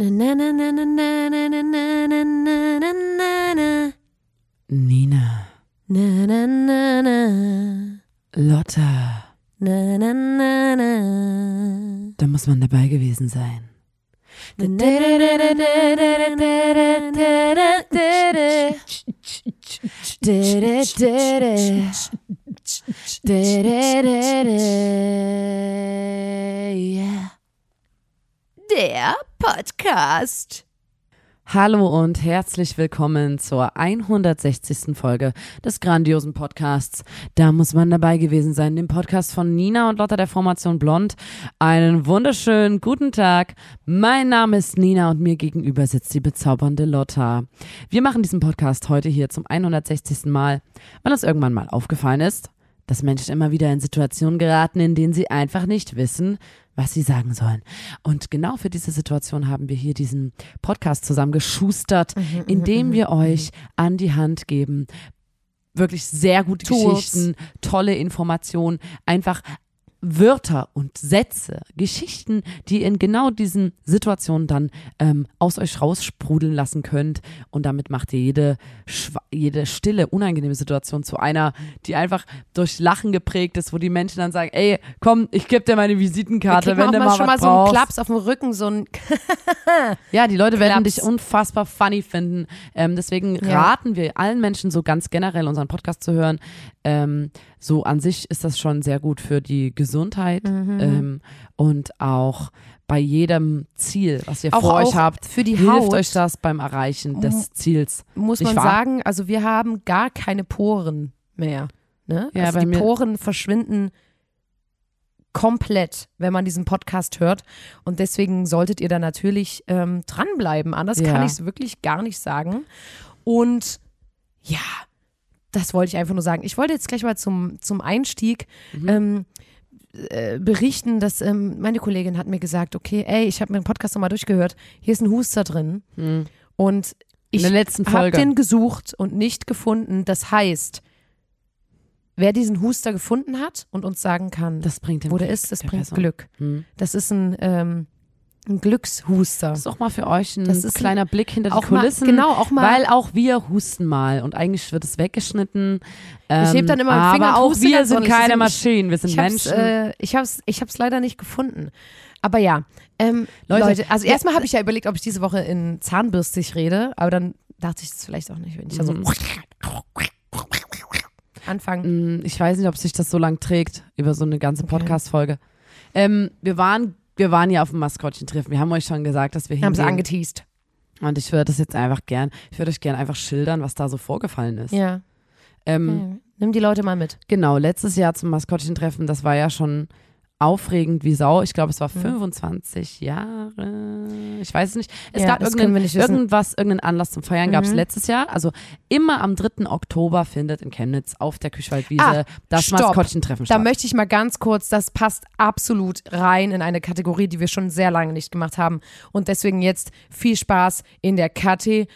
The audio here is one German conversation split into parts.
Na, na, na, na, na, na, na, na, na, na, na, na, na. Nina, Na, na, na, na. Lotta, Na, na, na, na. da muss man dabei gewesen sein. Yeah. Der Podcast. Hallo und herzlich willkommen zur 160. Folge des grandiosen Podcasts. Da muss man dabei gewesen sein, dem Podcast von Nina und Lotta der Formation Blond. Einen wunderschönen guten Tag. Mein Name ist Nina und mir gegenüber sitzt die bezaubernde Lotta. Wir machen diesen Podcast heute hier zum 160. Mal, weil uns irgendwann mal aufgefallen ist, dass Menschen immer wieder in Situationen geraten, in denen sie einfach nicht wissen, was sie sagen sollen. Und genau für diese Situation haben wir hier diesen Podcast zusammengeschustert, Mhm, indem wir euch an die Hand geben, wirklich sehr gute Tools. Geschichten, tolle Informationen, einfach Wörter und Sätze, Geschichten, die in genau diesen Situationen dann ähm, aus euch raussprudeln lassen könnt. Und damit macht ihr jede, jede stille, unangenehme Situation zu einer, die einfach durch Lachen geprägt ist, wo die Menschen dann sagen, ey, komm, ich gebe dir meine Visitenkarte, wenn du mal schon mal so einen. Klaps auf dem Rücken, so ein Ja, die Leute werden Klaps. dich unfassbar funny finden. Ähm, deswegen Ja. raten wir allen Menschen so ganz generell unseren Podcast zu hören. Ähm, so an sich ist das schon sehr gut für die Gesundheit Mhm. ähm, und auch bei jedem Ziel, was ihr Auch- vor euch auch habt, für die hilft Haut. euch das beim Erreichen des Ziels. muss man wahr? sagen, also wir haben gar keine Poren mehr. Ne? Ja, also die Poren verschwinden komplett, wenn man diesen Podcast hört. Und deswegen solltet ihr da natürlich ähm, dranbleiben. Anders Ja. kann ich es wirklich gar nicht sagen. Und ja, das wollte ich einfach nur sagen. Ich wollte jetzt gleich mal zum, zum Einstieg Mhm. ähm, äh, berichten, dass ähm, meine Kollegin hat mir gesagt, okay, ey, ich habe mir den Podcast nochmal durchgehört. Hier ist ein Huster drin. Hm. Und ich habe den gesucht und nicht gefunden. Das heißt, wer diesen Huster gefunden hat und uns sagen kann, das wo der Glück ist, das bringt Person. Glück. Hm. Das ist ein, ähm, ein Glückshuster. Das ist auch mal für euch ein Das ist ein- kleiner Blick hinter die auch mal, Kulissen. genau, auch mal. Weil auch wir husten mal und eigentlich wird es weggeschnitten. Ähm, Ich heb dann immer den Finger aber und auch wir sind keine Ich- Maschinen, wir sind ich hab's, Menschen. äh, ich hab's, ich hab's leider nicht gefunden. Aber ja, ähm, Leute, Leute, also ja, erstmal habe ich ja überlegt, ob ich diese Woche in zahnbürstig rede, aber dann dachte ich das vielleicht auch nicht, wenn ich da so Mhm. anfange. Mm, ich weiß nicht, ob sich das so lang trägt über so eine ganze Okay. Podcast-Folge. Ähm, wir waren wir waren ja auf dem Maskottchen-Treffen. Wir haben euch schon gesagt, dass wir Haben sie hingehen. angeteased. Und ich würde das jetzt einfach gern, ich würde euch gern einfach schildern, was da so vorgefallen ist. Ja. Ähm, ja. Nimm die Leute mal mit. Genau, letztes Jahr zum Maskottchen-Treffen, das war ja schon aufregend wie Sau. Ich glaube, es war Mhm. 25 Jahre. Ich weiß es nicht. Es Ja, gab wir nicht irgendwas, irgendeinen Anlass zum Feiern gab es Mhm. letztes Jahr. Also immer am 3. Oktober findet in Chemnitz auf der Küchwaldwiese Ah, das stopp. Maskottchen-Treffen Da statt. möchte ich mal ganz kurz, das passt absolut rein in eine Kategorie, die wir schon sehr lange nicht gemacht haben. Und deswegen jetzt viel Spaß in der Kategorie.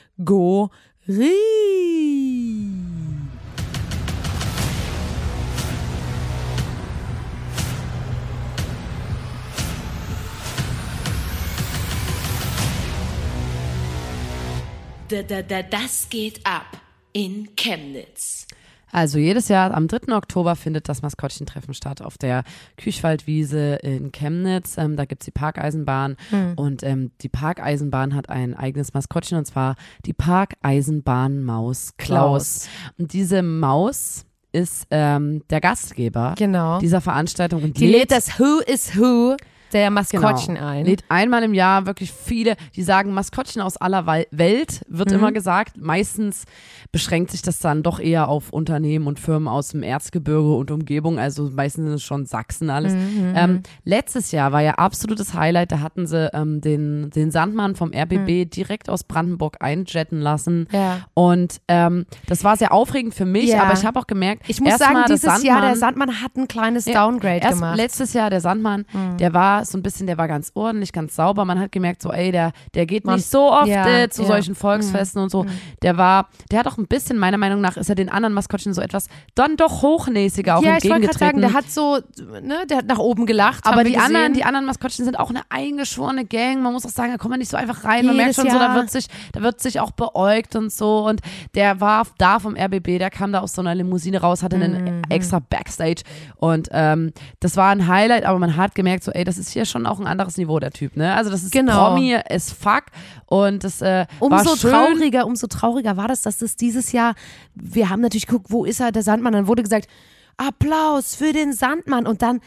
Da, da, da, das geht ab in Chemnitz. Also jedes Jahr am 3. Oktober findet das Maskottchen-Treffen statt auf der Küchwaldwiese in Chemnitz. Ähm, da gibt's die Parkeisenbahn und ähm, die Parkeisenbahn hat ein eigenes Maskottchen und zwar die Parkeisenbahnmaus Klaus. Und diese Maus ist ähm, der Gastgeber Genau. dieser Veranstaltung und Die lädt das Who is Who der Maskottchen Genau. ein. Lädt einmal im Jahr wirklich viele, die sagen Maskottchen aus aller Welt, wird Mhm. immer gesagt. Meistens beschränkt sich das dann doch eher auf Unternehmen und Firmen aus dem Erzgebirge und Umgebung. Also meistens ist es schon Sachsen alles. Mhm, Ähm, letztes Jahr war ja absolutes Highlight. Da hatten sie ähm, den, den Sandmann vom RBB direkt aus Brandenburg einjetten lassen. Mhm. Ja. Und ähm, das war sehr aufregend für mich, Ja. aber ich habe auch gemerkt, Ich muss sagen, mal dieses Jahr, der Sandmann- Sandmann hat ein kleines Downgrade gemacht. letztes Jahr, der Sandmann, der war so ein bisschen, der war ganz ordentlich, ganz sauber. Man hat gemerkt, so, ey, der, der geht Man- nicht so oft ja, äh, zu ja. solchen Volksfesten und so. Der war, der hat auch ein bisschen, meiner Meinung nach, ist er den anderen Maskottchen so etwas dann doch hochnäsiger auch ja, ich wollte gerade sagen, entgegengetreten. der hat so, ne, der hat nach oben gelacht. aber die wir anderen, gesehen. die anderen Maskottchen sind auch eine eingeschworene Gang. Man muss auch sagen, da kommt man nicht so einfach rein. Man merkt Jedes schon so, da Jahr. wird sich, da wird sich auch beäugt und so. Und der war da vom RBB, der kam da aus so einer Limousine raus, hatte einen Mhm. extra Backstage. Und ähm, das war ein Highlight, aber man hat gemerkt, so, ey, das ist hier schon auch ein anderes Niveau, der Typ, ne? Also das ist Genau. Promi as fuck. Und das äh, war Umso schön. trauriger, umso trauriger war das, dass das dieses Jahr, wir haben natürlich geguckt, wo ist er, der Sandmann, dann wurde gesagt, Applaus für den Sandmann und dann,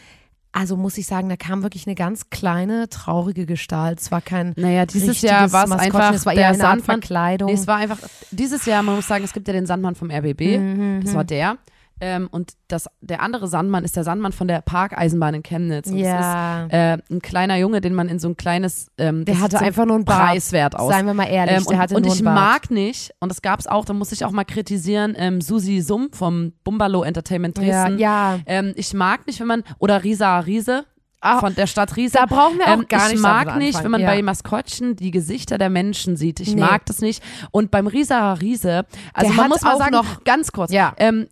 also muss ich sagen, da kam wirklich eine ganz kleine, traurige Gestalt. Es war kein Naja, dieses Jahr war es Maskottchen, einfach es war eher eine Art Sandmann. Verkleidung. Nee, es war einfach, dieses Jahr, man muss sagen, es gibt ja den Sandmann vom RBB, das war der. Ähm, und das, der andere Sandmann ist der Sandmann von der Parkeisenbahn in Chemnitz. Und Ja. Ist äh, ein kleiner Junge, den man in so ein kleines, ähm, Der hatte so einfach nur einen Bart. preiswert aus. Seien wir mal ehrlich, Ähm, der und hatte und nur ich einen Bart. mag nicht, und das gab es auch, da muss ich auch mal kritisieren, ähm, Susi Summ vom Bumbalo Entertainment ja, Dresden. ja. Ähm, ich mag nicht, wenn man, oder Risa Riese Ah, von der Stadt Riese. da brauchen wir auch Ähm, gar ich nicht mag damit nicht, wenn man ja. bei Maskottchen die Gesichter der Menschen sieht. Ich Nee. mag das nicht. Und beim Risa Riese, also Der man muss mal auch sagen, noch- ganz kurz, Ja. ähm,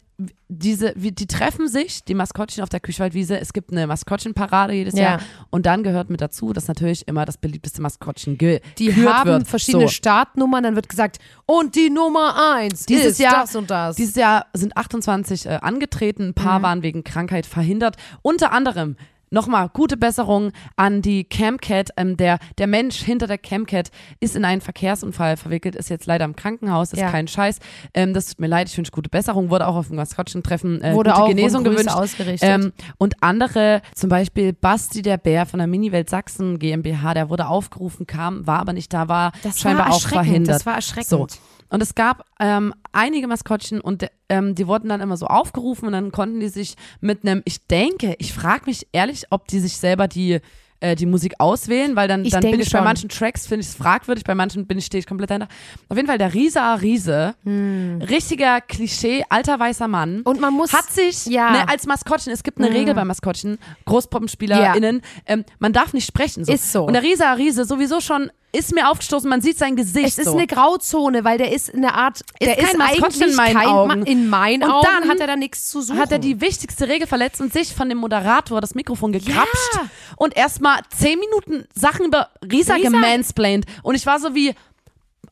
diese, die treffen sich, die Maskottchen auf der Küchwaldwiese. Es gibt eine Maskottchenparade jedes Ja. Jahr. Und dann gehört mit dazu, dass natürlich immer das beliebteste Maskottchen ge Die gekürt haben wird. verschiedene So. Startnummern, dann wird gesagt, und die Nummer eins Dieses ist Jahr- das und das. Dieses Jahr sind 28 äh, angetreten, ein Mhm. paar waren wegen Krankheit verhindert. Unter anderem Nochmal gute Besserung an die Camcat. Ähm, der, der Mensch hinter der Camcat ist in einen Verkehrsunfall verwickelt, ist jetzt leider im Krankenhaus, ist Ja. kein Scheiß. Ähm, das tut mir leid, ich wünsche gute Besserung. Wurde auch auf dem Maskottchen-Treffen äh, Wurde gute auch Genesung gewünscht. ausgerichtet. Ähm, und andere, zum Beispiel Basti der Bär von der Miniwelt Sachsen GmbH, der wurde aufgerufen, kam, war aber nicht da, war das scheinbar war auch verhindert. Das war erschreckend. So. Und es gab ähm, einige Maskottchen und ähm, die wurden dann immer so aufgerufen und dann konnten die sich mit einem, ich denke, ich frage mich ehrlich, ob die sich selber die äh, die Musik auswählen, weil dann, Ich dann bin ich bei schon. manchen Tracks, finde ich es fragwürdig, bei manchen bin ich, stehe ich komplett dahinter. Auf jeden Fall der Risa Riese, richtiger Klischee, alter weißer Mann. Hm. Und man muss hat sich ja. ne, als Maskottchen, es gibt eine Mhm. Regel bei Maskottchen, GroßpuppenspielerInnen, ähm, man darf nicht sprechen. So. Ist so. Und der Risa Riese sowieso schon, ist mir aufgestoßen, man sieht sein Gesicht. Es ist so. eine Grauzone, weil der ist in der Art, der kein ist eigentlich in meinen kein Augen. In meinen Und Augen dann hat er da nichts zu suchen. hat er die wichtigste Regel verletzt und sich von dem Moderator das Mikrofon gekrapscht Ja. und erstmal zehn Minuten Sachen über Risa, Risa? gemansplained. Und ich war so wie,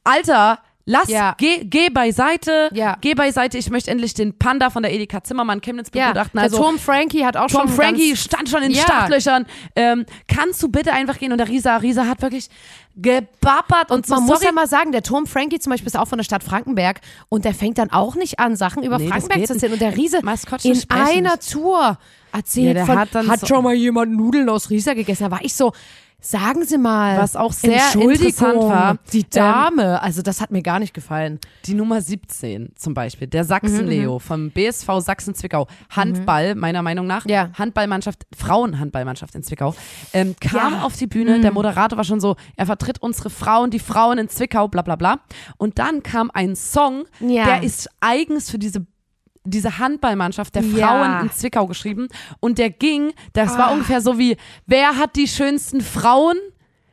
Alter, lass, Ja. geh, geh beiseite, Ja. geh beiseite, ich möchte endlich den Panda von der Edeka Zimmermann Chemnitz ja, begutachten. der Also, Tom Frankie hat auch Tom schon Frankie ganz, stand schon in Ja. Startlöchern. Ähm, kannst du bitte einfach gehen? Und der Risa, Risa hat wirklich gebappert und, Und so, man muss sorry, ja mal sagen, der Tom Frankie zum Beispiel ist auch von der Stadt Frankenberg und der fängt dann auch nicht an, Sachen über Nee, Frankenberg zu erzählen. Und der Riese Maskottchen in sprechen einer. Tour erzählt Ja, von, hat dann so- schon mal jemand Nudeln aus Riesa gegessen. Da war ich so, sagen Sie mal. Was auch sehr interessant war, Die ähm, Dame, also das hat mir gar nicht gefallen. die Nummer 17 zum Beispiel, der Mhm, Sachsen-Leo vom BSV Sachsen-Zwickau, Handball, meiner Meinung nach, Ja. Handballmannschaft, Frauenhandballmannschaft in Zwickau, ähm, kam Ja. auf die Bühne, der Moderator war schon so, er vertritt unsere Frauen, die Frauen in Zwickau, bla bla bla. Und dann kam ein Song, Ja. der ist eigens für diese diese Handballmannschaft der Ja. Frauen in Zwickau geschrieben und der ging, das war Ah. ungefähr so wie, wer hat die schönsten Frauen?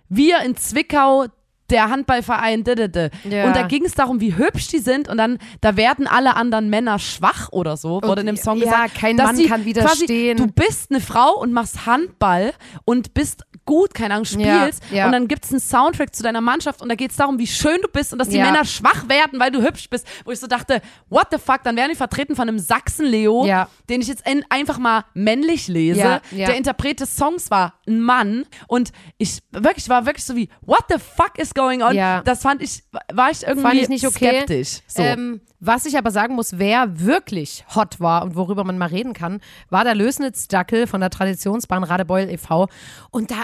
Wir in Zwickau, der Handballverein, d -d -d. Ja. und da ging es darum, wie hübsch die sind und dann, da werden alle anderen Männer schwach oder so, wurde in dem Song ja, gesagt. kein dass Mann kann Quasi, widerstehen. du bist eine Frau und machst Handball und bist gut, keine Ahnung, spielst Ja, ja. und dann gibt es einen Soundtrack zu deiner Mannschaft und da geht es darum, wie schön du bist und dass die Ja. Männer schwach werden, weil du hübsch bist. Wo ich so dachte, what the fuck, dann werden die vertreten von einem Sachsen-Leo, den ich jetzt einfach mal männlich lese. Der Interpret des Songs war ein Mann und ich wirklich war wirklich so wie, what the fuck is going on? Das fand ich, war ich irgendwie Fand ich nicht okay. skeptisch. So. Ähm, was ich aber sagen muss, wer wirklich hot war und worüber man mal reden kann, war der Lösnitz-Dackel von der Traditionsbahn Radebeul e.V. Und da,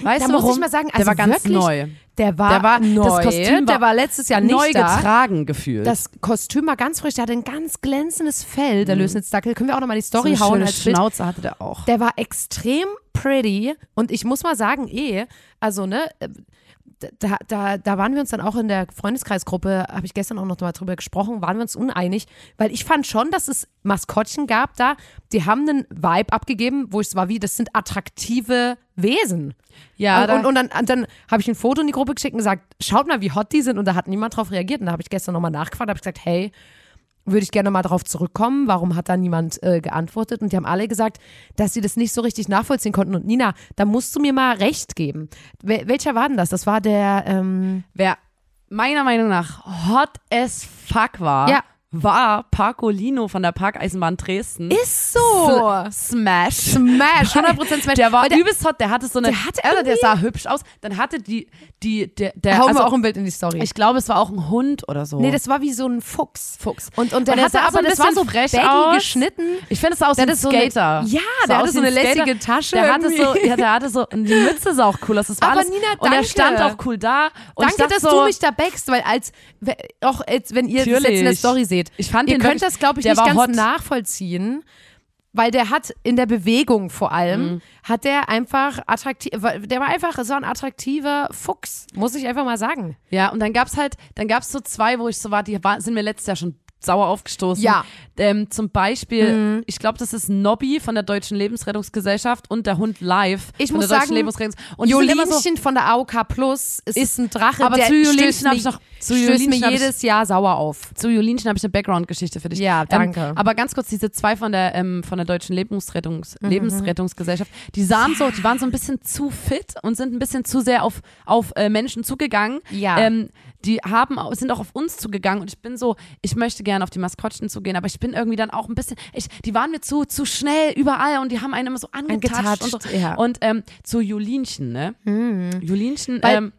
Weißt da du muss warum? ich mal sagen, Der also war ganz wirklich, neu. Der war, Der war- das neu. Kostüm war der war letztes Jahr nicht neu da. getragen gefühlt. Das Kostüm war ganz frisch, der hatte ein ganz glänzendes Fell, der Lösnitz-Dackel. Können wir auch nochmal die Mhm. so Story eine hauen als Bild. Schnauze hatte der auch. Der war extrem pretty und ich muss mal sagen, eh, also ne, da, da, da waren wir uns dann auch in der Freundeskreisgruppe, habe ich gestern auch noch mal drüber gesprochen, waren wir uns uneinig, weil ich fand schon, dass es Maskottchen gab da, die haben einen Vibe abgegeben, wo ich es war wie, das sind attraktive Wesen. Ja, und, da- und, und dann, und dann habe ich ein Foto in die Gruppe geschickt und gesagt, schaut mal, wie hot die sind und da hat niemand drauf reagiert und da habe ich gestern nochmal nachgefragt, habe ich gesagt, hey, würde ich gerne mal darauf zurückkommen. Warum hat da niemand äh, geantwortet? Und die haben alle gesagt, dass sie das nicht so richtig nachvollziehen konnten. Und Nina, da musst du mir mal recht geben. Wel welcher war denn das? Das war der, ähm, Wer meiner Meinung nach hot as fuck war, Ja. War Parkolino von der Parkeisenbahn Dresden. ist so. S- Smash. Smash, 100% Smash. Der war der- übelst hot, der hatte so eine, Der hatte also der sah hübsch aus. Dann hatte die, die, der, der Hauen also wir auch ein Bild in die Story. ich glaube, es war auch ein Hund oder so. nee, das war wie so ein Fuchs. Fuchs. Und, und der, Und der hatte so aber, ein das war so frech aus. geschnitten. Ich finde, es sah aus wie Der ein hatte so eine- Skater. Ja, der aus hatte so eine lässige Skater. Tasche Der hatte so, ja, der hatte so, und die Mütze sah auch cool aus. Das war Aber alles, Nina, Und er danke. stand auch cool da. Und Danke, dass so, du mich da backst, weil als, auch als, wenn ihr das jetzt in der. Story seht, Ich fand ihr den könnt wirklich- das, glaube ich, nicht ganz hot. nachvollziehen, weil der hat in der Bewegung vor allem, Mhm. hat der einfach attraktiv, der war einfach so ein attraktiver Fuchs, muss ich einfach mal sagen. Ja, und dann gab's halt, dann gab's so zwei, wo ich so war, die war, sind mir letztes Jahr schon sauer aufgestoßen. Ja. Ähm, zum Beispiel, ich glaube, das ist Nobby von der Deutschen Lebensrettungsgesellschaft und der Hund Live Ich von muss der Deutschen sagen, Lebensrettungs und immer so, Jolinchen von der AOK Plus ist, Ist- ein Drache, aber der zu Jolinchen stößt hab mir, ich noch- zu Jolinchen mir ich- jedes Jahr sauer auf. zu Jolinchen habe ich eine Background-Geschichte für dich. Ja, danke. Ähm, aber ganz kurz, diese zwei von der, ähm, von der Deutschen Lebensrettungs Mhm, Lebensrettungsgesellschaft, die sahen so, die waren so ein bisschen zu fit und sind ein bisschen zu sehr auf, auf äh, Menschen zugegangen. Ja. Ähm, die haben, sind auch auf uns zugegangen und ich bin so, ich möchte gerne auf die Maskottchen zugehen, aber ich bin irgendwie dann auch ein bisschen, ich, die waren mir zu, zu schnell überall und die haben einen immer so angetatscht und so. Ja. Und ähm, zu Jolinchen, ne? Jolinchen, Weil ähm,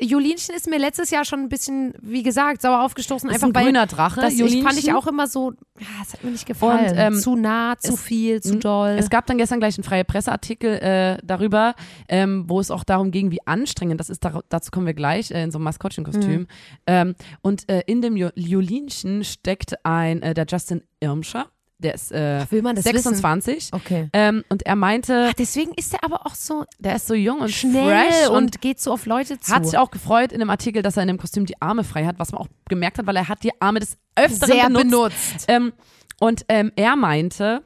Jolinchen ist mir letztes Jahr schon ein bisschen, wie gesagt, sauer aufgestoßen. ist Einfach ein grüner Drache. das ich, fand ich auch immer so, ja, es hat mir nicht gefallen. Und, ähm, zu nah, zu es- viel, zu doll. Es gab dann gestern gleich einen freie Presseartikel äh, darüber, ähm, wo es auch darum ging, wie anstrengend das ist. Dar dazu kommen wir gleich äh, in so einem Maskottchenkostüm. Mhm. Ähm, und äh, in dem Jo- Jolinchen steckt ein der Justin Irmscher, der ist äh, will man das 26. okay. Ähm, und er meinte, Deswegen ist er aber auch so der ist so jung und schnell fresh und, und geht so auf Leute zu. hat sich auch gefreut in dem Artikel, dass er in dem Kostüm die Arme frei hat, was man auch gemerkt hat, weil er hat die Arme des Öfteren sehr benutzt. benutzt. Ähm, und ähm, er meinte,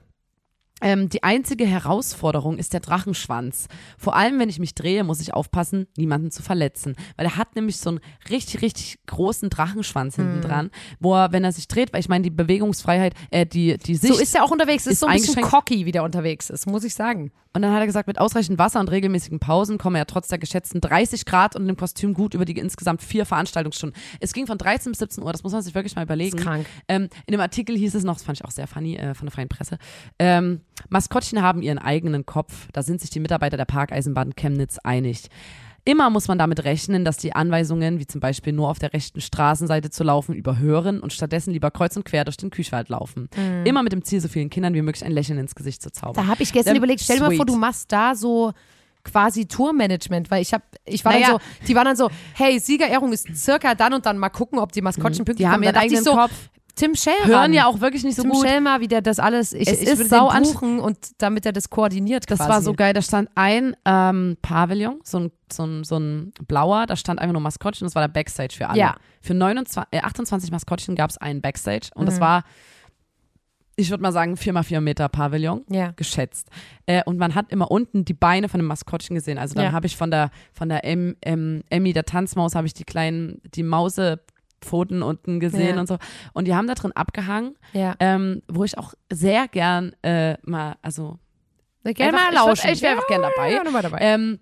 ähm, die einzige Herausforderung ist der Drachenschwanz. Vor allem, wenn ich mich drehe, muss ich aufpassen, niemanden zu verletzen. Weil er hat nämlich so einen richtig, richtig großen Drachenschwanz hinten dran, wo er, wenn er sich dreht, weil ich meine, die Bewegungsfreiheit, äh, die, die Sicht. So ist er auch unterwegs. Ist, ist so ein bisschen cocky, wie der unterwegs ist, muss ich sagen. und dann hat er gesagt, mit ausreichend Wasser und regelmäßigen Pausen komme er trotz der geschätzten 30 Grad und dem Kostüm gut über die insgesamt vier Veranstaltungsstunden. Es ging von 13 bis 17 Uhr, das muss man sich wirklich mal überlegen. Ist krank. Ähm, in dem Artikel hieß es noch, das fand ich auch sehr funny äh, von der Freien Presse, ähm, Maskottchen haben ihren eigenen Kopf. Da sind sich die Mitarbeiter der Parkeisenbahn Chemnitz einig. Immer muss man damit rechnen, dass die Anweisungen, wie zum Beispiel nur auf der rechten Straßenseite zu laufen, überhören und stattdessen lieber kreuz und quer durch den Küchwald laufen. Immer mit dem Ziel, so vielen Kindern wie möglich ein Lächeln ins Gesicht zu zaubern. Da habe ich gestern Ähm, überlegt, stell dir mal vor, du machst da so quasi Tourmanagement, weil ich habe, ich war Naja. dann so, die waren dann so, hey, Siegerehrung ist circa dann und dann mal gucken, ob die Maskottchen pünktlich Die haben ihren Da dachte ich eigenen so, Kopf. Tim Schell Hören ja auch wirklich nicht so Tim gut. Schell mal, wie der das alles, ich, Es ich ist sau buchen und damit er das koordiniert Das quasi. war so geil. Da stand ein ähm, Pavillon, so ein, so, ein, so ein blauer, da stand einfach nur Maskottchen. Das war der Backstage für alle. Ja. Für 29, äh, 28 Maskottchen gab es einen Backstage und Mhm. das war, ich würde mal sagen, 4x4 Meter Pavillon. Ja. Geschätzt. Äh, und man hat immer unten die Beine von dem Maskottchen gesehen. Also dann Ja. habe ich von der, von der em, em, Emmy, der Tanzmaus, habe ich die kleinen, die Mausepfoten unten gesehen Ja. und so. Und die haben da drin abgehangen, Ja. ähm, wo ich auch sehr gern äh, mal, also Gerne mal lauschen. ich wär einfach gern dabei. Ja, dabei. Ähm,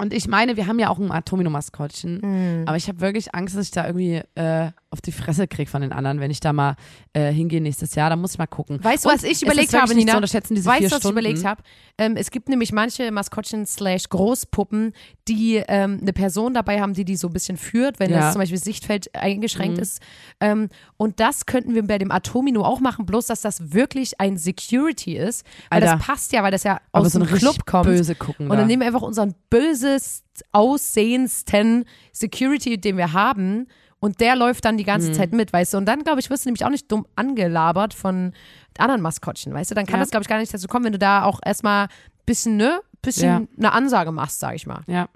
und ich meine, wir haben ja auch ein Atomino-Maskottchen, Mhm. aber ich habe wirklich Angst, dass ich da irgendwie äh, auf die Fresse kriege von den anderen, wenn ich da mal äh, hingehe nächstes Jahr. Da muss ich mal gucken. Weißt du, was ich überlegt habe, Nina? Unterschätzen, diese weißt du, was ich Stunden. überlegt habe? Ähm, es gibt nämlich manche Maskottchen slash Großpuppen, die ähm, eine Person dabei haben, die die so ein bisschen führt, wenn Ja. das zum Beispiel Sichtfeld eingeschränkt Mhm. ist. Ähm, und das könnten wir bei dem Atomino auch machen, bloß dass das wirklich ein Security ist. Weil Alter. das passt ja, weil das ja aus so dem Club kommt. böse gucken Und da. dann nehmen wir einfach unseren bösest aussehendsten Security, den wir haben. Und der läuft dann die ganze Mhm. Zeit mit, weißt du. Und dann, glaube ich, wirst du nämlich auch nicht dumm angelabert von anderen Maskottchen, weißt du. Dann kann Ja. das, glaube ich, gar nicht dazu kommen, wenn du da auch erstmal ein bisschen, ne, bisschen Ja. eine Ansage machst, sag ich mal. ja.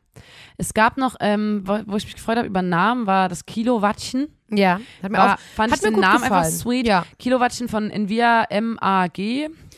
Es gab noch, ähm, wo, wo ich mich gefreut habe über Namen, war das Kilowattchen. Ja, hat mir War, auch fand hat ich mir den gut Namen gefallen. einfach sweet. Ja. Kilowattchen von Envia MAG.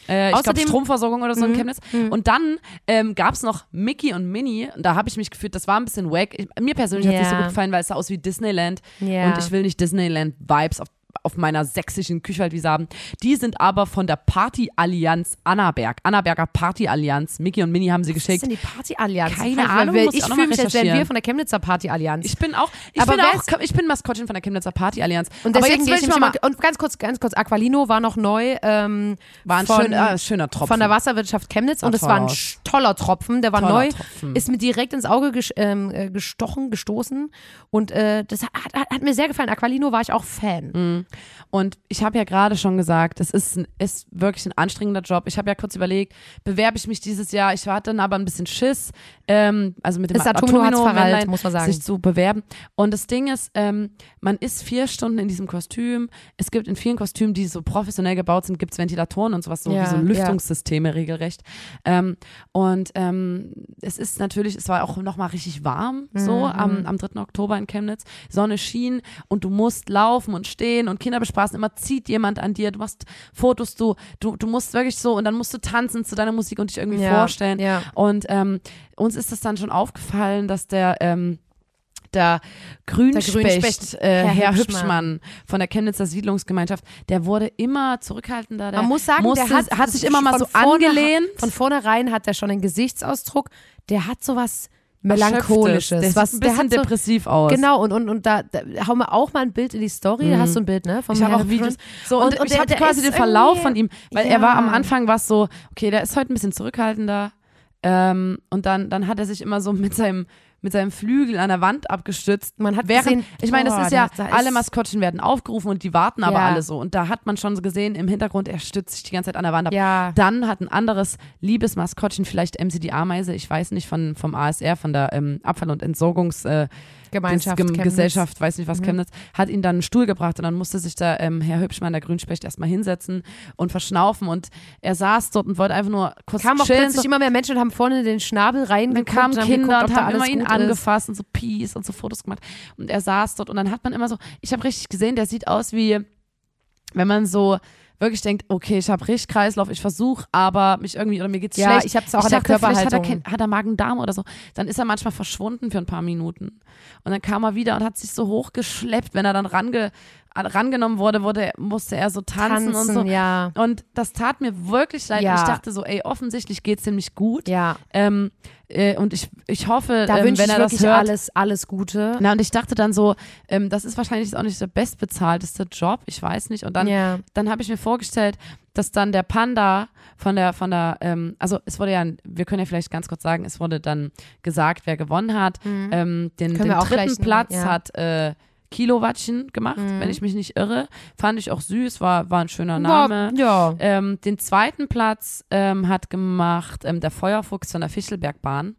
Äh, ich glaube Außerdem- Stromversorgung oder so in Mhm, Chemnitz. Und dann ähm, gab es noch Mickey und Minnie. Und da habe ich mich gefühlt, das war ein bisschen wack. Ich, mir persönlich hat es nicht so gut gefallen, weil es sah aus wie Disneyland. Ja. Und ich will nicht Disneyland-Vibes auf, auf meiner sächsischen Küchwaldwiese haben. Die sind aber von der Party-Allianz Annaberg. Annaberger Party-Allianz. Mickey und Minnie haben sie Was ist geschickt. denn die Party-Allianz? Keine Weil- Ahnung, muss ich ich fühle mich, als wären wir von der Chemnitzer Party-Allianz. Ich bin auch, ich Aber bin auch, ich bin Maskottchen von der Chemnitzer Party-Allianz. Und aber deswegen jetzt gehe will ich ich mal, mal, und ganz kurz, ganz kurz, Aqualino war noch neu, ähm, war ein von, schön, äh, schöner Tropfen. von der Wasserwirtschaft Chemnitz und es war ein toller Tropfen, der war Toller neu, Tropfen. ist mir direkt ins Auge ges ähm, äh, gestochen, gestoßen und äh, das hat, hat, hat mir sehr gefallen. Aqualino war ich auch Fan. Mhm. Und ich habe ja gerade schon gesagt, es ist, ein, ist wirklich ein anstrengender Job. Ich habe ja kurz überlegt, bewerbe ich mich dieses Jahr? Ich hatte dann aber ein bisschen Schiss, ähm, also mit dem Das Atomino Männlein muss man sagen. sich zu bewerben. Und das Ding ist, ähm, man ist vier Stunden in diesem Kostüm. Es gibt in vielen Kostümen, die so professionell gebaut sind, gibt es Ventilatoren und sowas, so Ja, wie so ja. Lüftungssysteme regelrecht. Ähm, und ähm, es ist natürlich, es war auch nochmal richtig warm, so Mhm. am, am 3. Oktober in Chemnitz. Sonne schien und du musst laufen und stehen und Kinder bespaßen. Immer zieht jemand an dir, du machst Fotos, du, du, du musst wirklich so und dann musst du tanzen zu deiner Musik und dich irgendwie Ja, vorstellen. ja. Und ähm, uns ist das dann schon aufgefallen, dass der ähm, der Grünspecht, Grünspecht, äh, Herr Herr, Hübschmann. Hübschmann. von der Chemnitzer Siedlungsgemeinschaft, der wurde immer zurückhaltender. Der Man muss sagen, musste, der hat, hat sich immer mal so angelehnt. Von vornherein hat er schon einen Gesichtsausdruck, der hat sowas. Melancholisches. Der sieht was, ein der bisschen hat so, depressiv aus. Genau, und, und, und da, da hauen wir auch mal ein Bild in die Story. Da hast du ein Bild, ne? Vom Ich habe auch Videos. So, und, Und- und ich der- habe der quasi den Verlauf von ihm, weil Ja. er war am Anfang was so, okay, der ist heute ein bisschen zurückhaltender. Ähm, und dann, dann hat er sich immer so mit seinem, mit seinem Flügel an der Wand abgestützt. Man hat Während, gesehen, ich meine, das boah, ist ja, da- ist- alle Maskottchen werden aufgerufen und die warten aber Ja. alle so. Und da hat man schon gesehen, im Hintergrund, er stützt sich die ganze Zeit an der Wand ab. Ja. Dann hat ein anderes liebes Maskottchen, vielleicht MC die Ameise, ich weiß nicht, von, vom ASR, von der ähm, Abfall- und Entsorgungs- äh, Gemeinschaft, Gem- Chemnitz. Gesellschaft, weiß nicht was Mhm. Chemnitz, hat ihn dann einen Stuhl gebracht und dann musste sich da ähm, Herr Hübschmann, der Grünspecht, erstmal hinsetzen und verschnaufen und er saß dort und wollte einfach nur kurz Kamen auch plötzlich so. immer mehr Menschen und haben vorne den Schnabel dann reingeguckt. kamen und haben Kinder geguckt, und haben immer ihn ist. angefasst und so Peace und so Fotos gemacht. Und er saß dort und dann hat man immer so, ich habe richtig gesehen, der sieht aus wie, wenn man so wirklich denkt, okay, ich habe richtig Kreislauf, ich versuche, aber mich irgendwie, oder mir geht's Ja, schlecht. ich hab's auch an der dachte, vielleicht hat er, Körperhaltung. hat er Magen-Darm oder so. Dann ist er manchmal verschwunden für ein paar Minuten. Und dann kam er wieder und hat sich so hochgeschleppt. Wenn er dann range, rangenommen wurde, wurde, musste er so tanzen, und so. ja. Und das tat mir wirklich leid. Ja. Ich dachte so, ey, offensichtlich geht's ihm nicht gut. Ja, Ähm, äh, und ich, ich hoffe, da ähm, wenn ich er das hört. alles, alles Gute. Na, und ich dachte dann so, ähm, das ist wahrscheinlich auch nicht der bestbezahlteste Job, ich weiß nicht. Und dann, ja. dann habe ich mir vorgestellt, dass dann der Panda von der, von der, ähm, also es wurde ja, wir können ja vielleicht ganz kurz sagen, es wurde dann gesagt, wer gewonnen hat. Ähm, den Können den dritten Platz ja. hat äh, Kilowattchen gemacht, wenn ich mich nicht irre. Fand ich auch süß, war, war ein schöner Name. Ja. Ähm, den zweiten Platz ähm, hat gemacht ähm, der Feuerfuchs von der Fischelbergbahn.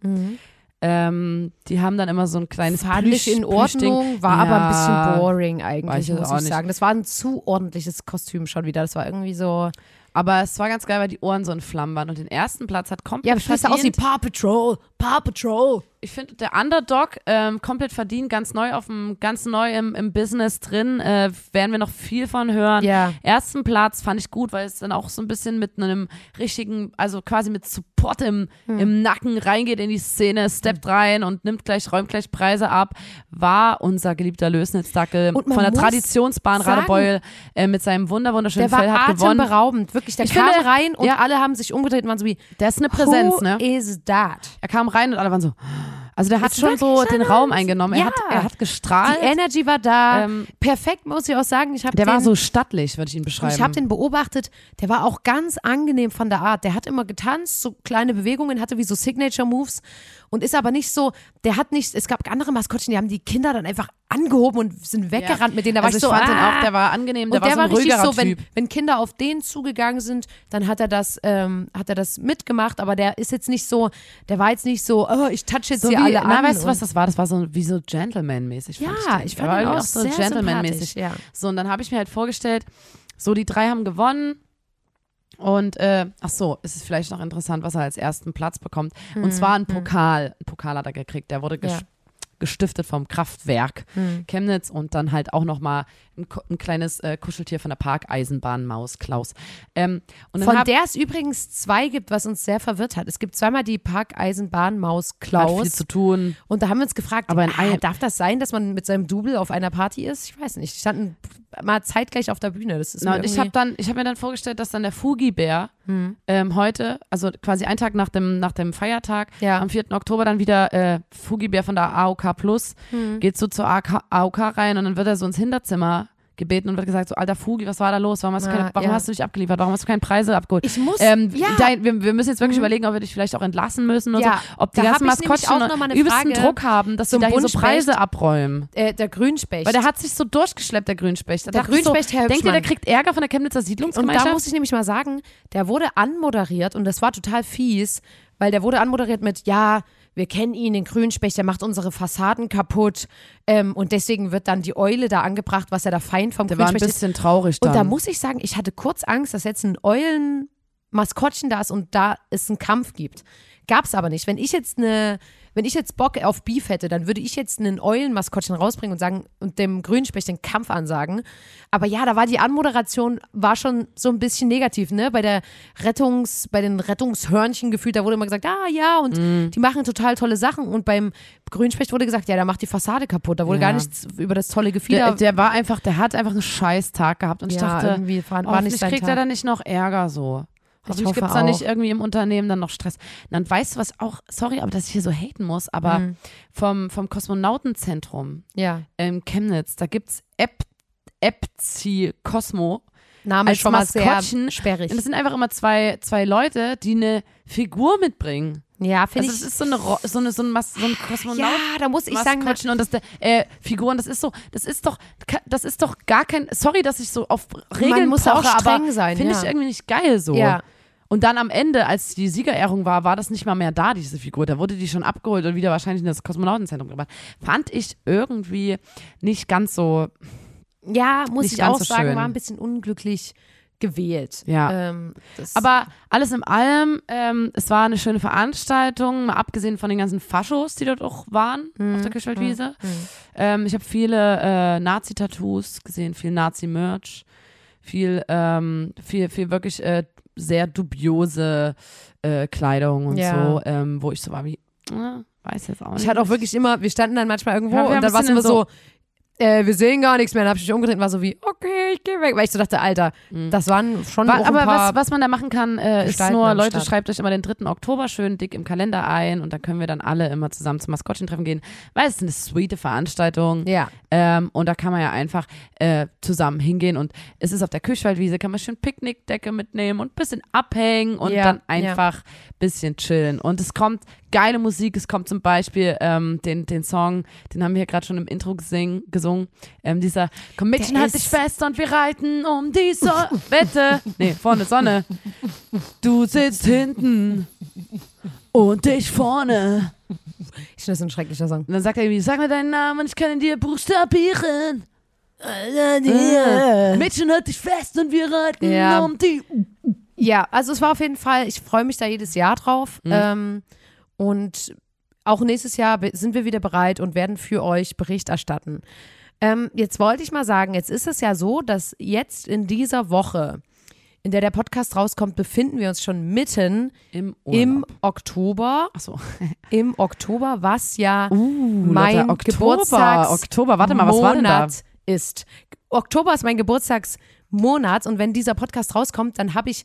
Ähm, die haben dann immer so ein kleines Fand ich Plüsch- in. Ordnung, war aber ein bisschen Ja, boring eigentlich, ich muss ich sagen. Das war ein zu ordentliches Kostüm schon wieder. Das war irgendwie so. Aber es war ganz geil, weil die Ohren so in Flammen waren. Und den ersten Platz hat komplett Ja, aber das aus wie verdient. Paw Patrol. Paw Patrol. Ich finde, der Underdog ähm, komplett verdient, ganz neu auf dem, ganz neu im, im Business drin. Äh, werden wir noch viel von hören. Ja. Ersten Platz fand ich gut, weil es dann auch so ein bisschen mit einem richtigen, also quasi mit Support im, Hm. im Nacken reingeht in die Szene, steppt rein und nimmt gleich, räumt gleich Preise ab, war unser geliebter Lösnitzdackel von der Traditionsbahn sagen, Radebeul äh, mit seinem wunder wunderschönen Der war Fell hat gewonnen. atemberaubend. Wirklich, der Ich kam finde, rein und ja. alle haben sich umgedreht und waren so wie, Der ist eine Präsenz, Who ne? is that? Er kam rein und alle waren so, also der hat schon so den Raum eingenommen. Er, Ja. hat, er hat gestrahlt. Die Energy war da. Ähm, Perfekt, muss ich auch sagen. Ich der den, war so stattlich, würde ich ihn beschreiben. Ich habe den beobachtet, der war auch ganz angenehm von der Art. Der hat immer getanzt, so kleine Bewegungen, hatte wie so Signature Moves und ist aber nicht so, der hat nicht, es gab andere Maskottchen, die haben die Kinder dann einfach angehoben und sind weggerannt mit denen. Da war also ich so, fand ah. auch, der war angenehm, der und der war so ein richtig so, wenn, Typ. wenn Kinder auf den zugegangen sind, dann hat er das, ähm, hat er das mitgemacht, aber der ist jetzt nicht so, der war jetzt nicht so, oh, ich touch jetzt So hier wie, alle na, an. weißt du, was das war? Das war so wie so Gentleman-mäßig. Ja, fand ich den. fand ihn auch irgendwie so Gentleman-mäßig. ja. So, und dann habe ich mir halt vorgestellt, so die drei haben gewonnen. Und äh, ach so, ist es vielleicht noch interessant, was er als ersten Platz bekommt. Hm, Und zwar ein Pokal. Ein Pokal hat er gekriegt. Der wurde Ja. Gestiftet vom Kraftwerk Hm. Chemnitz und dann halt auch noch mal ein, ein kleines äh, Kuscheltier von der Parkeisenbahnmaus Klaus. Ähm, Von der es übrigens zwei gibt, was uns sehr verwirrt hat. Es gibt zweimal die Parkeisenbahnmaus hat viel Klaus. zu tun. Und da haben wir uns gefragt, Aber in ah, darf das sein, dass man mit seinem Double auf einer Party ist? Ich weiß nicht. Standen mal zeitgleich auf der Bühne. Das ist Na, und ich habe dann, ich habe mir dann vorgestellt, dass dann der Fugi-Bär Hm. ähm, heute, also quasi einen Tag nach dem, nach dem Feiertag, Ja. am 4. Oktober dann wieder äh, Fugi-Bär von der AOK Plus, Hm. geht so zur AOK, AOK rein und dann wird er so ins Hinterzimmer gebeten und wird gesagt, so alter Fugi, was war da los? Warum hast du, Ah, keine, warum ja. hast du dich abgeliefert? Warum hast du keine Preise abgeholt? Ich muss, Ähm, ja. dein, wir, wir müssen jetzt wirklich Mhm. überlegen, ob wir dich vielleicht auch entlassen müssen und Ja, so. Ob die da ganzen Maskottchen übelsten Druck haben, dass sie da hier so. Preise abräumen. äh, der Grünspecht. Weil der hat sich so durchgeschleppt, der Grünspecht. Da Der Grünspecht, so, Herr Denkt ihr, der kriegt Ärger von der Chemnitzer Und Siedlungsgemeinschaft? da muss ich nämlich mal sagen, der wurde anmoderiert und das war total fies, weil der wurde anmoderiert mit, ja, wir kennen ihn, den Grünspecht, der macht unsere Fassaden kaputt ähm, und deswegen wird dann die Eule da angebracht, was ja der Feind vom der war ein Grünspecht ist. bisschen traurig dann. Und da muss ich sagen, ich hatte kurz Angst, dass jetzt ein Eulen-Maskottchen da ist und da es einen Kampf gibt. Gab's aber nicht. Wenn ich jetzt eine, wenn ich jetzt Bock auf Beef hätte, dann würde ich jetzt einen Eulen-Maskottchen rausbringen und sagen und dem Grünspecht den Kampf ansagen. Aber ja, da war die Anmoderation war schon so ein bisschen negativ, ne? Bei der Rettungs, bei den Rettungshörnchen gefühlt, da wurde immer gesagt, ah ja, und Mhm. die machen total tolle Sachen. Und beim Grünspecht wurde gesagt, ja, der macht die Fassade kaputt. Da wurde Ja. gar nichts über das tolle Gefieder. der, der war einfach, der hat einfach einen scheiß Tag gehabt und ich ja, dachte, irgendwie war, war nicht kriegt Tag. er dann nicht noch Ärger so. Hoffentlich hoffe gibt es da nicht auch. irgendwie im Unternehmen dann noch Stress. Und dann weißt du was auch, sorry, aber dass ich hier so haten muss, aber Mhm. vom, vom Kosmonautenzentrum Ja. in Chemnitz, da gibt's Ep, Epzi Cosmo. Name Als schon mal sehr Maskottchen. sperrig. Und das sind einfach immer zwei, zwei Leute, die eine Figur mitbringen. Ja, finde Also ich. es ist so eine, so eine, so ein, Mas so ein Kosmonaut. ja, da muss ich sagen, Maskottchen und das äh, Figuren, das ist so, das ist doch, das ist doch gar kein, sorry, dass ich so auf Regeln muss auch poche, aber streng sein, finde ja. ich irgendwie nicht geil so. Ja. Und dann am Ende, als die Siegerehrung war, war das nicht mal mehr da, diese Figur. Da wurde die schon abgeholt und wieder wahrscheinlich in das Kosmonautenzentrum gebracht. Fand ich irgendwie nicht ganz so, ja, muss ich auch so sagen, schön. war ein bisschen unglücklich gewählt. Ja. Ähm, Aber alles in allem, ähm, es war eine schöne Veranstaltung, mal abgesehen von den ganzen Faschos, die dort auch waren Mhm. auf der Kirchwaldwiese. Ähm, ich habe viele äh, Nazi-Tattoos gesehen, viel Nazi-Merch, viel, ähm, viel, viel wirklich äh, sehr dubiose äh, Kleidung und Ja. so, ähm, wo ich so war wie, äh, weiß jetzt auch nicht. ich hatte auch wirklich immer, wir standen dann manchmal irgendwo Ja, und dann war es immer so, so- äh, wir sehen gar nichts mehr. Dann habe ich mich umgedreht und war so wie, okay, ich gehe weg. Weil ich so dachte, Alter, das waren schon Mhm. Wa- auch ein aber was, was man da machen kann, äh, ist nur, Leute, Start. schreibt euch immer den 3. Oktober schön dick im Kalender ein und dann können wir dann alle immer zusammen zum Maskottchentreffen gehen, weil es ist eine sweete Veranstaltung. Ja, Ähm, und da kann man ja einfach äh, zusammen hingehen und es ist auf der Küchwaldwiese, kann man schön Picknickdecke mitnehmen und ein bisschen abhängen und Ja, dann ja. einfach ein bisschen chillen. Und es kommt geile Musik, es kommt zum Beispiel ähm, den, den Song, den haben wir hier gerade schon im Intro gesing, gesungen, ähm, dieser Komm Mädchen, halt dich fest und wir reiten um die so Wette. Nee, vorne Sonne. Du sitzt hinten und ich vorne. ich finde das ein schrecklicher Song. Und dann sagt er irgendwie, sag mir deinen Namen und ich kann ihn dir buchstabieren. Mädchen halt dich fest und wir reiten Ja. um die. Ja, also es war auf jeden Fall, ich freue mich da jedes Jahr drauf. Mhm. Ähm, und auch nächstes Jahr sind wir wieder bereit und werden für euch Bericht erstatten. Ähm, jetzt wollte ich mal sagen, jetzt ist es ja so, dass jetzt in dieser Woche, in der der Podcast rauskommt, befinden wir uns schon mitten Im im Oktober. Achso. Im Oktober, was ja Uh, mein Lotta, Oktober. Geburtstags Oktober, warte mal, was war denn da? Monat ist. Oktober ist mein Geburtstagsmonat und wenn dieser Podcast rauskommt, dann habe ich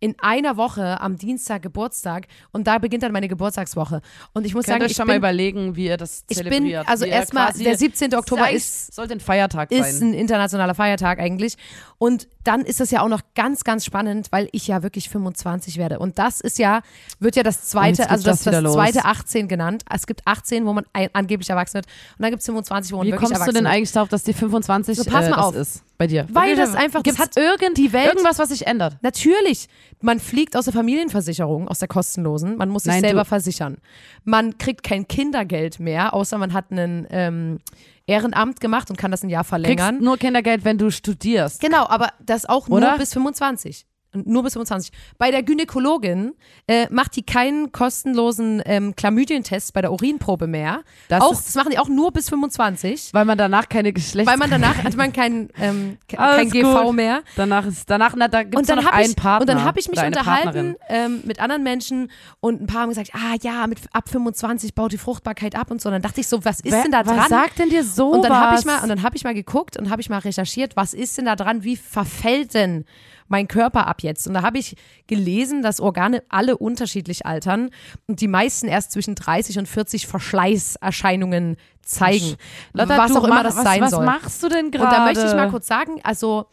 in einer Woche am Dienstag Geburtstag und da beginnt dann meine Geburtstagswoche. Und ich muss Könnt sagen, euch ich schon mal bin, überlegen, wie ihr das ich bin, zelebriert. also wie erstmal, der 17. Oktober Sei- ist sollte ein Feiertag ist sein. ein internationaler Feiertag eigentlich. Und dann ist es ja auch noch ganz, ganz spannend, weil ich ja wirklich 25 werde. Und das ist ja, wird ja das zweite, also das, das das zweite 18 genannt. Es gibt 18, wo man ein, angeblich erwachsen wird. Und dann gibt es 25, wo man Wie wirklich kommst du erwachsen denn wird. eigentlich darauf, dass die 25 So, pass äh, mal das auf. ist bei dir? Weil das einfach- das hat irgend, die Welt- irgendwas, was sich ändert? Natürlich. Man fliegt aus der Familienversicherung, aus der kostenlosen. Man muss sich Nein, selber du- versichern. Man kriegt kein Kindergeld mehr, außer man hat ein ähm, Ehrenamt gemacht und kann das ein Jahr Kriegst verlängern. nur Kindergeld, wenn du studierst. Genau, aber das auch Oder? nur bis 25. Nur bis 25. Bei der Gynäkologin äh, macht die keinen kostenlosen ähm, Chlamydientest bei der Urinprobe mehr. Das auch, das machen die auch nur bis 25. Weil man danach keine Geschlechts... Weil man danach hat man kein, ähm, kein GV gut. mehr. Danach ist, danach, na, da gibt's Und dann noch habe einen ich, Partner. und dann hab ich mich unterhalten ähm, mit anderen Menschen und ein paar haben gesagt, ah ja, mit ab 25 baut die Fruchtbarkeit ab und so. Und dann dachte ich so, was ist Wer- denn da dran? Was sagt denn dir sowas? Und dann habe ich mal und dann habe ich mal geguckt und habe ich mal recherchiert, was ist denn da dran, wie verfällt denn mein Körper ab jetzt? Und da habe ich gelesen, dass Organe alle unterschiedlich altern und die meisten erst zwischen 30 und 40 Verschleißerscheinungen zeigen. Lotta, was auch immer das was, sein was soll. machst du denn gerade? Und da möchte ich mal kurz sagen, also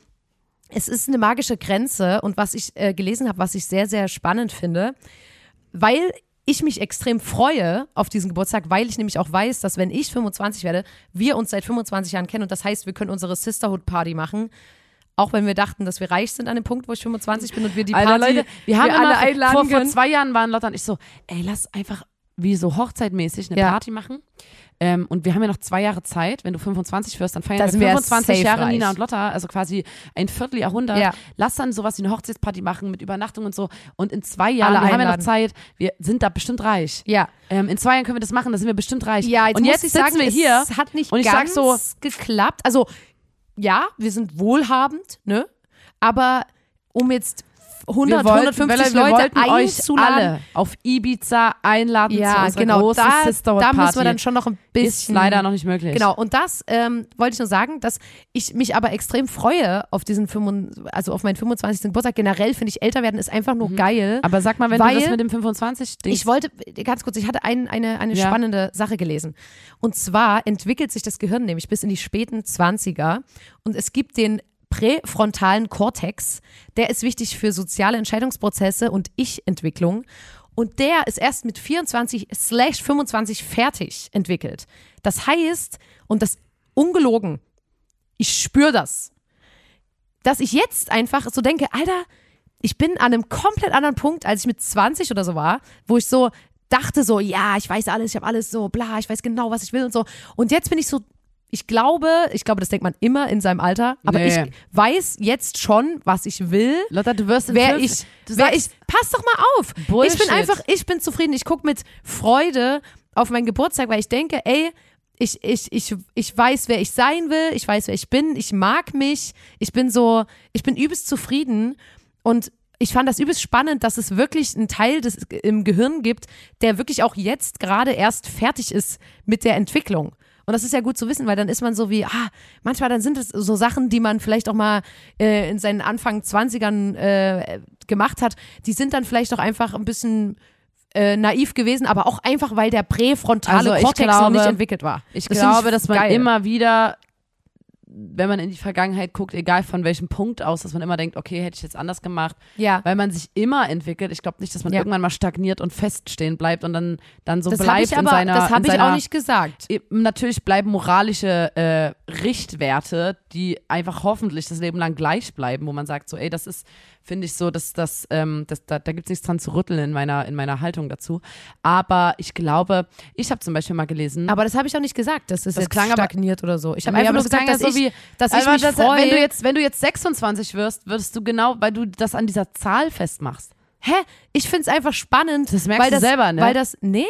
es ist eine magische Grenze und was ich äh, gelesen habe, was ich sehr, sehr spannend finde, weil ich mich extrem freue auf diesen Geburtstag, weil ich nämlich auch weiß, dass wenn ich 25 werde, wir uns seit 25 Jahren kennen und das heißt, wir können unsere Sisterhood Party machen. Auch wenn wir dachten, dass wir reich sind an dem Punkt, wo ich 25 bin und wir die Party Alter, Leute, wir haben wir alle einladen vor, vor zwei Jahren waren Lotta und ich so, ey, lass einfach wie so hochzeitmäßig eine Ja. Party machen. Ähm, und wir haben ja noch zwei Jahre Zeit. Wenn du 25 wirst, dann feiern Da wir sind wir 25 safe Jahre reich. Nina und Lotta, also quasi ein Vierteljahrhundert. Ja. Lass dann sowas wie eine Hochzeitsparty machen mit Übernachtung und so. Und in zwei Jahren, Alle wir haben ja noch. Zeit, wir sind da bestimmt reich. Ja. Ähm, in zwei Jahren können wir das machen, da sind wir bestimmt reich. Ja, jetzt und jetzt ich sitzen sagen, wir hier es hat nicht und ich ganz sag so, geklappt. Also ja, wir sind wohlhabend, ne? Aber um jetzt 100, wir wollten, 150 wir Leute wollten euch einzuladen, alle auf Ibiza einladen zu ja, unserer genau, großen da, Sisterhood da Party. müssen wir dann schon noch ein bisschen Ist leider noch nicht möglich. Genau, und das ähm, wollte ich nur sagen, dass ich mich aber extrem freue auf diesen 25, also auf meinen 25. Geburtstag. Generell finde ich, älter werden ist einfach nur geil. Mhm. Aber sag mal, wenn du das mit dem 25 Ding Ich wollte, ganz kurz, ich hatte ein, eine, eine Ja. spannende Sache gelesen. Und zwar entwickelt sich das Gehirn nämlich bis in die späten 20er und es gibt den präfrontalen Kortex, der ist wichtig für soziale Entscheidungsprozesse und Ich-Entwicklung. Und der ist erst mit 24 slash 25 fertig entwickelt. Das heißt, und das ungelogen, ich spüre das, dass ich jetzt einfach so denke, Alter, ich bin an einem komplett anderen Punkt, als ich mit 20 oder so war, wo ich so dachte so, ja, ich weiß alles, ich habe alles so, bla, ich weiß genau, was ich will und so. Und jetzt bin ich so, ich glaube, ich glaube, das denkt man immer in seinem Alter, aber Nee. ich weiß jetzt schon, was ich will. Lotta, du wirst Wer ich, wer ich, pass doch mal auf. Bullshit. Ich bin einfach, ich bin zufrieden. Ich gucke mit Freude auf meinen Geburtstag, weil ich denke, ey, ich, ich, ich, ich weiß, wer ich sein will, ich weiß, wer ich bin, ich mag mich, ich bin so, ich bin übelst zufrieden und ich fand das übelst spannend, dass es wirklich einen Teil des im Gehirn gibt, der wirklich auch jetzt gerade erst fertig ist mit der Entwicklung. Und das ist ja gut zu wissen, weil dann ist man so wie, ah, manchmal dann sind es so Sachen, die man vielleicht auch mal äh, in seinen Anfang 20ern äh, gemacht hat, die sind dann vielleicht auch einfach ein bisschen äh, naiv gewesen, aber auch einfach, weil der präfrontale Also Kortex noch glaube- nicht entwickelt war. Ich Das glaube, dass man geil. immer wieder, wenn man in die Vergangenheit guckt, egal von welchem Punkt aus, dass man immer denkt, okay, hätte ich jetzt anders gemacht, Ja. weil man sich immer entwickelt. Ich glaube nicht, dass man Ja. irgendwann mal stagniert und feststehen bleibt und dann, dann so Das bleibt ich aber, in seiner. das habe ich seiner, auch nicht gesagt. Natürlich bleiben moralische äh, Richtwerte, die einfach hoffentlich das Leben lang gleich bleiben, wo man sagt, so, ey, das ist, finde ich so, dass das, ähm, das, da, da gibt es nichts dran zu rütteln in meiner, in meiner Haltung dazu. Aber ich glaube, ich habe zum Beispiel mal gelesen, Aber das habe ich auch nicht gesagt, dass es Das jetzt klang aber- stagniert oder so. Ich habe einfach aber nur gesagt, ja dass so ich, dass ich mich das, freue. wenn du jetzt, wenn du jetzt 26 wirst, wirst du genau, weil du das an dieser Zahl festmachst. Hä? Ich finde es einfach spannend. Das merkst weil du das, selber, ne? Weil das, nee.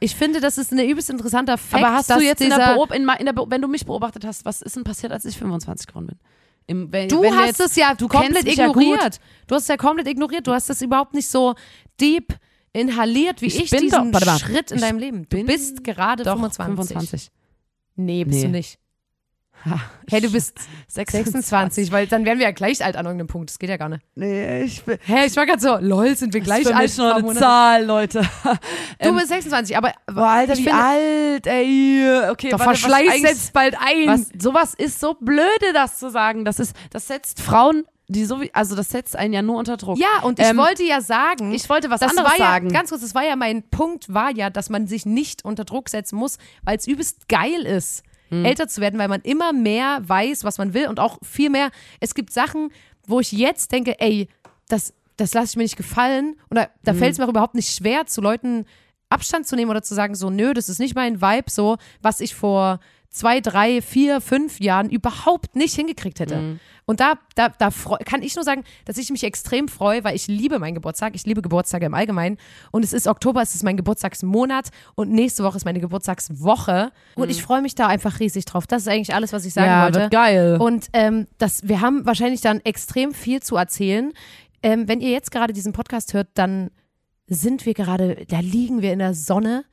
Ich finde, das ist ein übelst interessanter Fakt. Aber hast du jetzt in der, Beob in, in der Be wenn du mich beobachtet hast, was ist denn passiert, als ich 25 geworden bin? Im, wenn, Du wenn hast es ja du komplett mich ja ignoriert. du hast es ja komplett ignoriert. Du hast es überhaupt nicht so deep inhaliert, wie ich, Ich bin diesen doch- mal. Schritt in deinem Leben. Du bist gerade Doch, 25. 25. Nee, bist Nee. du nicht. Hey, du bist 26. 26, weil dann wären wir ja gleich alt an irgendeinem Punkt. Das geht ja gar nicht. Nee, ich bin. Hä, ich war gerade so, lol, sind wir gleich alt? mich nur Paar eine Monate. Zahl, Leute. Du bist 26, aber Boah, Alter, ich wie alt, ey. Okay, der warte, Verschleiß setzt bald ein. Was, sowas ist so blöde, das zu sagen. Das ist, das setzt Frauen, die so wie, also das setzt einen ja nur unter Druck. Ja, und ich Ähm, wollte ja sagen, ich wollte was das anderes war ja, sagen. Ganz kurz, das war ja mein Punkt, war ja, dass man sich nicht unter Druck setzen muss, weil es übelst geil ist, Hm. älter zu werden, weil man immer mehr weiß, was man will und auch viel mehr. Es gibt Sachen, wo ich jetzt denke, ey, das, das lasse ich mir nicht gefallen. Oder Hm. da fällt es mir auch überhaupt nicht schwer, zu Leuten Abstand zu nehmen oder zu sagen, so, nö, das ist nicht mein Vibe, so, was ich vor zwei, drei, vier, fünf Jahren überhaupt nicht hingekriegt hätte. Mhm. Und da, da, da kann ich nur sagen, dass ich mich extrem freue, weil ich liebe meinen Geburtstag. Ich liebe Geburtstage im Allgemeinen. Und es ist Oktober, es ist mein Geburtstagsmonat und nächste Woche ist meine Geburtstagswoche. Und ich freue mich da einfach riesig drauf. Das ist eigentlich alles, was ich sagen Mhm. ja, wollte. wird geil. Und ähm, das, wir haben wahrscheinlich dann extrem viel zu erzählen. Ähm, wenn ihr jetzt gerade diesen Podcast hört, dann sind wir gerade, da liegen wir in der Sonne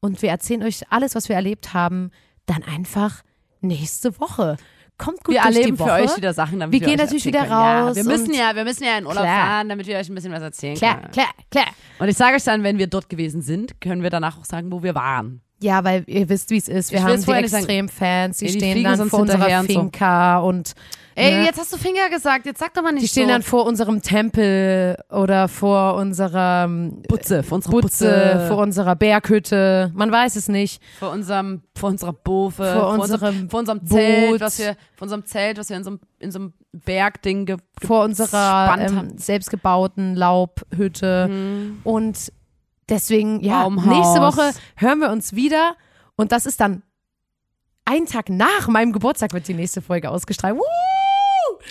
und wir erzählen euch alles, was wir erlebt haben, dann einfach nächste Woche. Kommt gut wir durch erleben die für Woche. euch wieder Sachen, damit Wir wir gehen natürlich wieder können. raus Ja, wir müssen ja, wir müssen ja in Urlaub Klar. fahren, damit wir euch ein bisschen was erzählen Klar, können. klar, klar. Und ich sage euch dann, wenn wir dort gewesen sind, können wir danach auch sagen, wo wir waren. Ja, weil ihr wisst, wie es ist. Wir Ich haben die sagen. Extremfans, die Ja, die stehen fliegen dann vor unserer und so. Finca und Ey, ne, jetzt hast du Finger gesagt, jetzt sag doch mal nicht die stehen so. dann vor unserem Tempel oder vor unserer Butze, vor unserer Butze, Butze, vor unserer Berghütte. Man weiß es nicht. vor unserem, vor unserer Bofe, Vor vor, unserem vor unserem Zelt, Boot. was wir, vor unserem Zelt, was wir in so einem, in so einem Bergding ge, vor unserer ähm, selbstgebauten Laubhütte. Und deswegen, ja, Baumhaus. nächste Woche hören wir uns wieder. Und das ist dann ein Tag nach meinem Geburtstag wird die nächste Folge ausgestrahlt. Woo!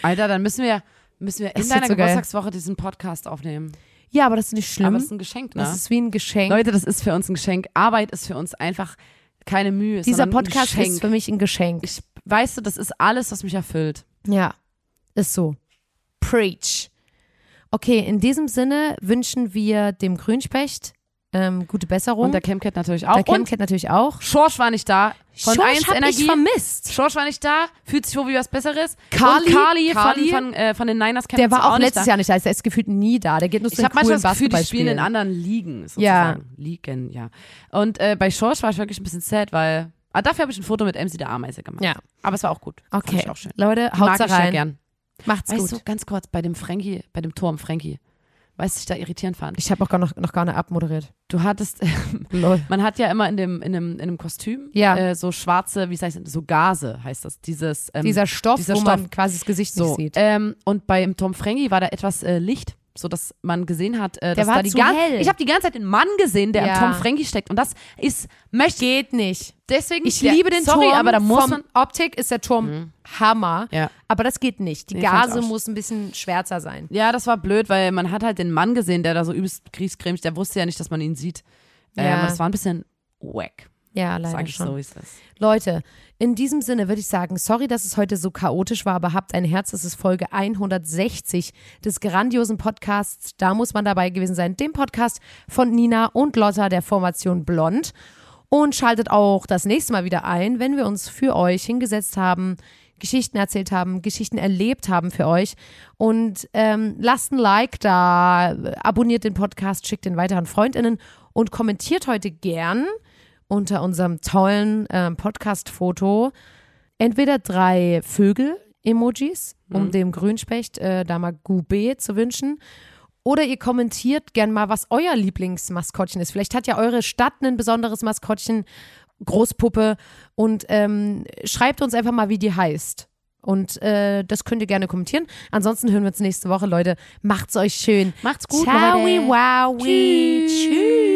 Alter, dann müssen wir, müssen wir in deiner so geil. Geburtstagswoche diesen Podcast aufnehmen. Ja, aber das ist nicht schlimm. Aber es ist ein Geschenk, ne? das ist wie ein Geschenk. Leute, das ist für uns ein Geschenk. Arbeit ist für uns einfach keine Mühe. Dieser Podcast ist für mich ein Geschenk. Ich, weißt du, das ist alles, was mich erfüllt. Ja, ist so. Preach. Okay, in diesem Sinne wünschen wir dem Grünspecht ähm, gute Besserung. Und der Chemcat natürlich auch. der Chemcat natürlich auch. Schorsch war nicht da. Von Schorsch 1 hab Energie. ich vermisst. Schorsch war nicht da. Fühlt sich wohl wie was Besseres. Carly- Und Carly, Carly- von, von, äh, von den Niners Der war auch nicht letztes da. Jahr nicht da. Der ist gefühlt nie da. Der geht nur zu Ich den habe manchmal das Gefühl, die spielen in anderen Ligen. Sozusagen. Ja. Ligen, ja. Und äh, bei Schorsch war ich wirklich ein bisschen sad, weil. Ah, dafür habe ich ein Foto mit MC der Ameise gemacht. Ja. Aber es war auch gut. Okay, auch schön. Leute, haut ich ja rein. gern. Macht's Weißt gut. du, ganz kurz, bei dem Frankie, bei dem Turm Frankie, was ich da irritierend fand? Ich habe auch gar noch, noch gar nicht abmoderiert. Du hattest, man hat ja immer in dem, in dem, in dem Kostüm Ja. äh, so schwarze, wie heißt das, so Gase heißt das. Dieses, ähm, Dieser Stoff, dieser wo man Stoff. quasi das Gesicht so. nicht sieht. Ähm, und beim Tom Frankie war da etwas äh, Licht, so dass man gesehen hat, äh, dass da die zu gan- hell. Ich habe die ganze Zeit den Mann gesehen, der Ja. am Tom Frankie steckt. Und das ist, möchte Geht nicht. deswegen. Ich liebe den sorry, Turm. aber da muss man. Optik ist der Turm Hammer. Ja. Aber das geht nicht. Die Nee, Gase muss ein bisschen schwärzer sein. Ja, das war blöd, weil man hat halt den Mann gesehen, der da so übelst griesgrämig, der wusste ja nicht, dass man ihn sieht. Ja. Ähm, das war ein bisschen wack. Ja, leider Sag ich schon. so, es ist. Leute, in diesem Sinne würde ich sagen, sorry, dass es heute so chaotisch war, aber habt ein Herz, das ist Folge 160 des grandiosen Podcasts. Da muss man dabei gewesen sein. Dem Podcast von Nina und Lotta der Formation Blond. Und schaltet auch das nächste Mal wieder ein, wenn wir uns für euch hingesetzt haben, Geschichten erzählt haben, Geschichten erlebt haben für euch. Und ähm, lasst ein Like da, abonniert den Podcast, schickt den weiter an FreundInnen und kommentiert heute gern unter unserem tollen ähm, Podcast-Foto entweder drei Vögel-Emojis, um dem Grünspecht äh, da mal Gube zu wünschen. Oder ihr kommentiert gern mal, was euer Lieblingsmaskottchen ist. Vielleicht hat ja eure Stadt ein besonderes Maskottchen, Großpuppe. Und ähm, schreibt uns einfach mal, wie die heißt. Und äh, das könnt ihr gerne kommentieren. Ansonsten hören wir uns nächste Woche, Leute. Macht's euch schön. Macht's gut, Ciao, Leute. wow, Tschüss. Tschüss.